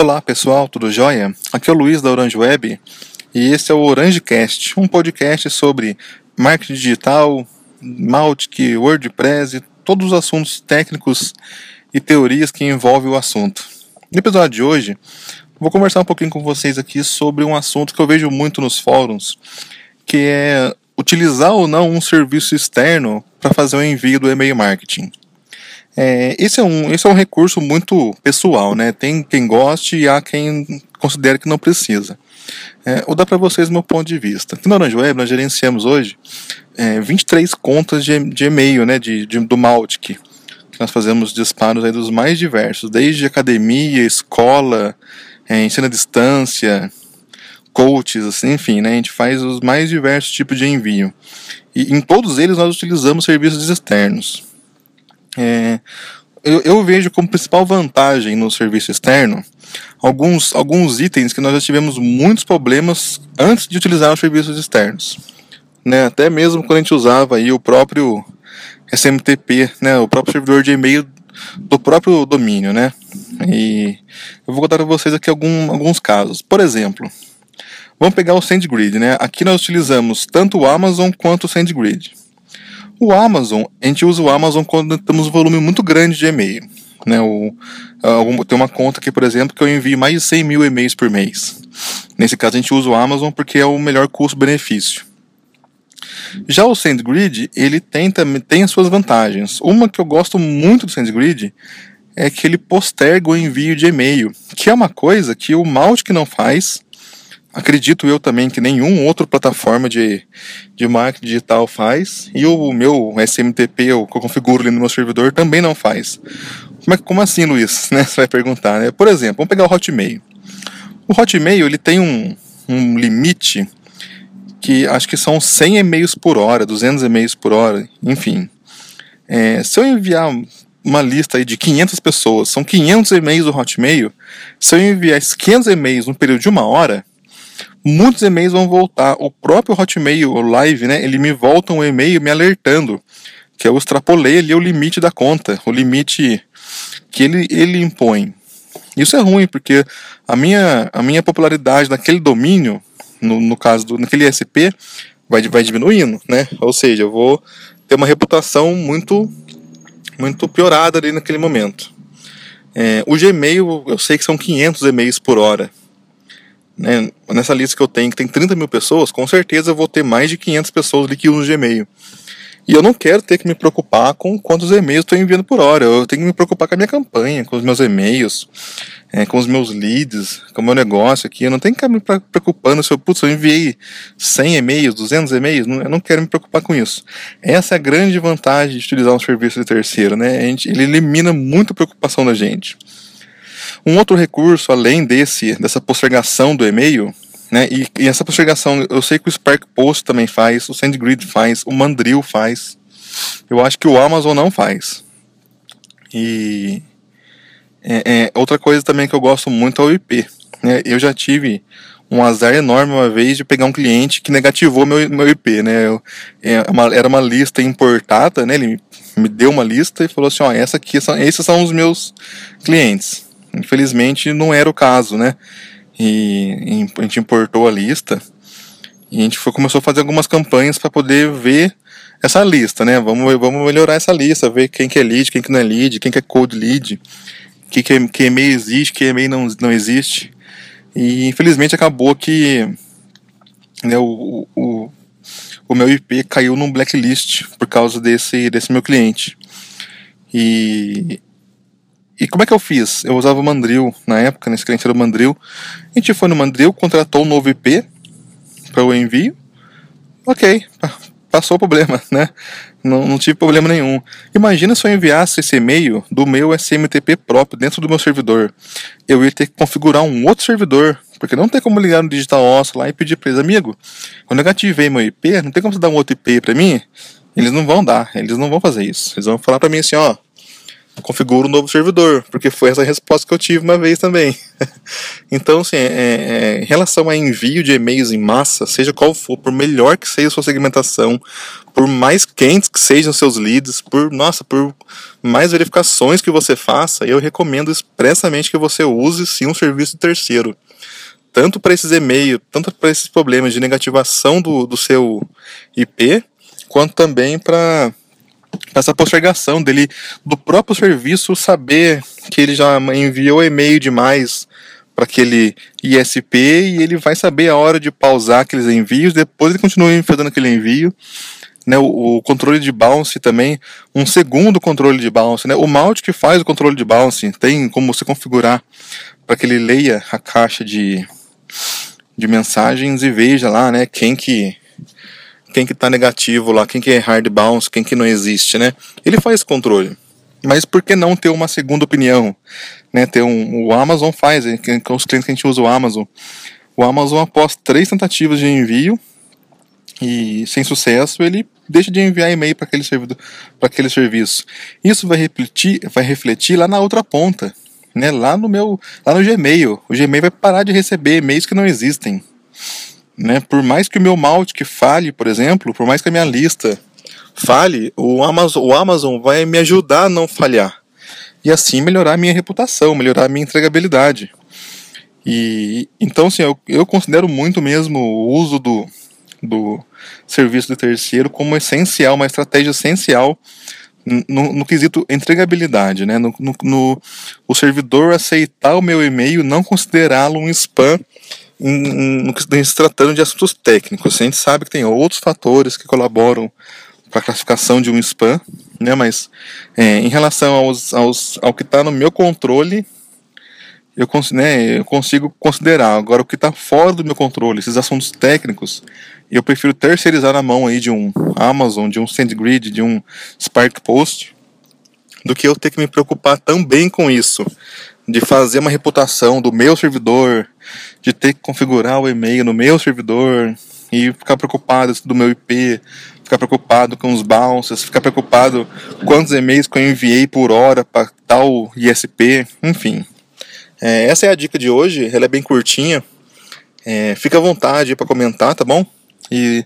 Olá pessoal, tudo jóia? Aqui é o Luiz da Orange Web e esse é o OrangeCast, um podcast sobre marketing digital, Mautic, WordPress e todos os assuntos técnicos e teorias que envolvem o assunto. No episódio de hoje, vou conversar um pouquinho com vocês aqui sobre um assunto que eu vejo muito nos fóruns, que é utilizar ou não um serviço externo para fazer o envio do e-mail marketing. É, esse, é um, esse é um recurso muito pessoal, né? Tem quem goste e há quem considere que não precisa. É, vou dar para vocês meu ponto de vista. Aqui no Orange Web nós gerenciamos hoje é, 23 contas de, de e-mail né, de, de, do Maltic. Nós fazemos disparos aí dos mais diversos, desde academia, escola, é, ensino à distância, coaches, assim, enfim, né, a gente faz os mais diversos tipos de envio. E em todos eles nós utilizamos serviços externos. É, eu, eu, vejo como principal vantagem no serviço externo alguns, alguns itens que nós já tivemos muitos problemas antes de utilizar os serviços externos. Né? Até mesmo quando a gente usava aí o próprio SMTP, né? o próprio servidor de e-mail do próprio domínio. Né? E eu vou contar para vocês aqui algum, alguns casos. Por exemplo, vamos pegar o SendGrid. Né? Aqui nós utilizamos tanto o Amazon quanto o SendGrid. O Amazon, a gente usa o Amazon quando temos um volume muito grande de e-mail. Né, o, tem uma conta aqui, por exemplo, que eu envio mais de 100 mil e-mails por mês. Nesse caso, a gente usa o Amazon porque é o melhor custo-benefício. Já o SendGrid, ele tem, tem as suas vantagens. Uma que eu gosto muito do SendGrid é que ele posterga o envio de e-mail, que é uma coisa que o Mautic não faz, acredito eu também que nenhum outro plataforma de, de marketing digital faz, e o meu SMTP, que eu configuro ali no meu servidor, também não faz. Como, é, como assim, Luiz? Né, você vai perguntar, né? Por exemplo, vamos pegar o Hotmail. O Hotmail ele tem um, um limite que acho que são 100 e-mails por hora, 200 e-mails por hora, enfim. É, se eu enviar uma lista aí de 500 pessoas, são 500 e-mails do Hotmail, se eu enviar esses 500 e-mails no período de uma hora, muitos e-mails vão voltar. O próprio Hotmail, o Live, né, ele me volta um e-mail me alertando que eu extrapolei ali o limite da conta, o limite que ele, ele impõe. Isso é ruim, porque a minha, a minha popularidade naquele domínio, no, no caso do naquele ISP, vai, vai diminuindo, né? Ou seja, eu vou ter uma reputação muito muito piorada ali naquele momento. É, o Gmail, eu sei que são 500 e-mails por hora. Né? Nessa lista que eu tenho, que tem 30 mil pessoas, com certeza eu vou ter mais de 500 pessoas ali que usam Gmail. E eu não quero ter que me preocupar com quantos e-mails estou enviando por hora. Eu tenho que me preocupar com a minha campanha, com os meus e-mails, é, com os meus leads, com o meu negócio aqui. Eu não tenho que ficar me preocupando se eu, putz, eu enviei 100 e-mails, 200 e-mails. eu não quero me preocupar com isso. Essa é a grande vantagem de utilizar um serviço de terceiro, né? Gente, ele elimina muita preocupação da gente. Um outro recurso, além desse, dessa postergação do e-mail, né, e, e, essa postergação, eu sei que o Spark Post também faz, o SendGrid faz, o Mandrill faz. Eu acho que o Amazon não faz. E é, é, outra coisa também que eu gosto muito é o IP. Né, eu já tive um azar enorme uma vez de pegar um cliente que negativou meu, meu IP, né? Eu, é uma, era uma lista importada, né? Ele me, me deu uma lista e falou assim, ó, essa aqui são, esses são os meus clientes. Infelizmente não era o caso, né? E, a gente importou a lista e a gente foi, começou a fazer algumas campanhas para poder ver essa lista, né? Vamos, vamos melhorar essa lista, ver quem que é lead, quem que não é lead, quem que é cold lead, que, que, que e-mail existe, que e-mail não, não existe. E infelizmente acabou que né, o, o, o meu IP caiu num blacklist por causa desse, desse meu cliente. E e como é que eu fiz? Eu usava o Mandrill na época, nesse cliente era o Mandrill. A gente foi no Mandrill, contratou um novo IP para o envio. Ok, passou o problema, né? Não, não tive problema nenhum. Imagina se eu enviasse esse e-mail do meu SMTP próprio dentro do meu servidor. Eu ia ter que configurar um outro servidor, porque não tem como ligar no Digital Osso lá e pedir para eles, amigo, eu negativei meu IP, não tem como você dar um outro IP para mim? Eles não vão dar, eles não vão fazer isso. Eles vão falar para mim assim, ó, configuro um novo servidor, porque foi essa resposta que eu tive uma vez também. então, assim, é, é, em relação a envio de e-mails em massa, seja qual for, por melhor que seja a sua segmentação, por mais quentes que sejam seus leads, por, nossa, por mais verificações que você faça, eu recomendo expressamente que você use sim um serviço terceiro. Tanto para esses e-mails, tanto para esses problemas de negativação do, do seu IP, quanto também para essa postergação dele do próprio serviço saber que ele já enviou e-mail demais para aquele ISP e ele vai saber a hora de pausar aqueles envios, depois ele continua fazendo aquele envio. Né, o, o, controle de bounce também, um segundo controle de bounce. Né, o Malt que faz o controle de bounce tem como você configurar para que ele leia a caixa de, de mensagens e veja lá né, quem que quem que tá negativo lá, quem que é hard bounce, quem que não existe, né? Ele faz controle. Mas por que não ter uma segunda opinião? Né, ter um, o Amazon faz, com os clientes que a gente usa o Amazon. O Amazon, após três tentativas de envio e sem sucesso, ele deixa de enviar e-mail para aquele, aquele serviço. Isso vai refletir, vai refletir lá na outra ponta, né, lá no meu, lá no Gmail. O Gmail vai parar de receber e-mails que não existem. Né? Por mais que o meu malte que fale, por exemplo, por mais que a minha lista fale, o Amazon, o Amazon vai me ajudar a não falhar. E assim melhorar a minha reputação, melhorar a minha entregabilidade. E então assim, eu, eu considero muito mesmo o uso do, do serviço de terceiro como essencial, uma estratégia essencial no, no quesito entregabilidade, né? No, no, no, o servidor aceitar o meu e-mail, não considerá-lo um spam no que se tratando de assuntos técnicos. A gente sabe que tem outros fatores que colaboram para a classificação de um spam, né? mas é, em relação aos, aos, ao que está no meu controle, eu, né, eu consigo considerar. Agora, o que está fora do meu controle, esses assuntos técnicos, eu prefiro terceirizar na mão aí de um Amazon, de um SendGrid, de um Spark Post, do que eu ter que me preocupar também com isso de fazer uma reputação do meu servidor, de ter que configurar o e-mail no meu servidor e ficar preocupado do meu IP, ficar preocupado com os bounces, ficar preocupado quantos e-mails que eu enviei por hora para tal ISP, enfim. É, essa é a dica de hoje, ela é bem curtinha. É, fica à vontade para comentar, tá bom? E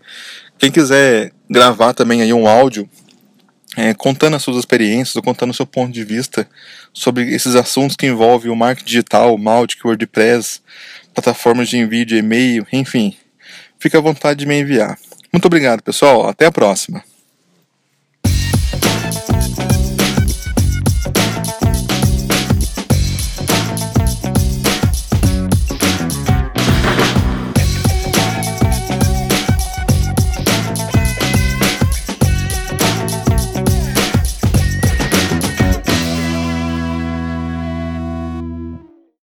quem quiser gravar também aí um áudio é, contando as suas experiências ou contando o seu ponto de vista sobre esses assuntos que envolvem o marketing digital, o Mautic, WordPress, plataformas de envio de e-mail, enfim. Fique à vontade de me enviar. Muito obrigado, pessoal. Até a próxima.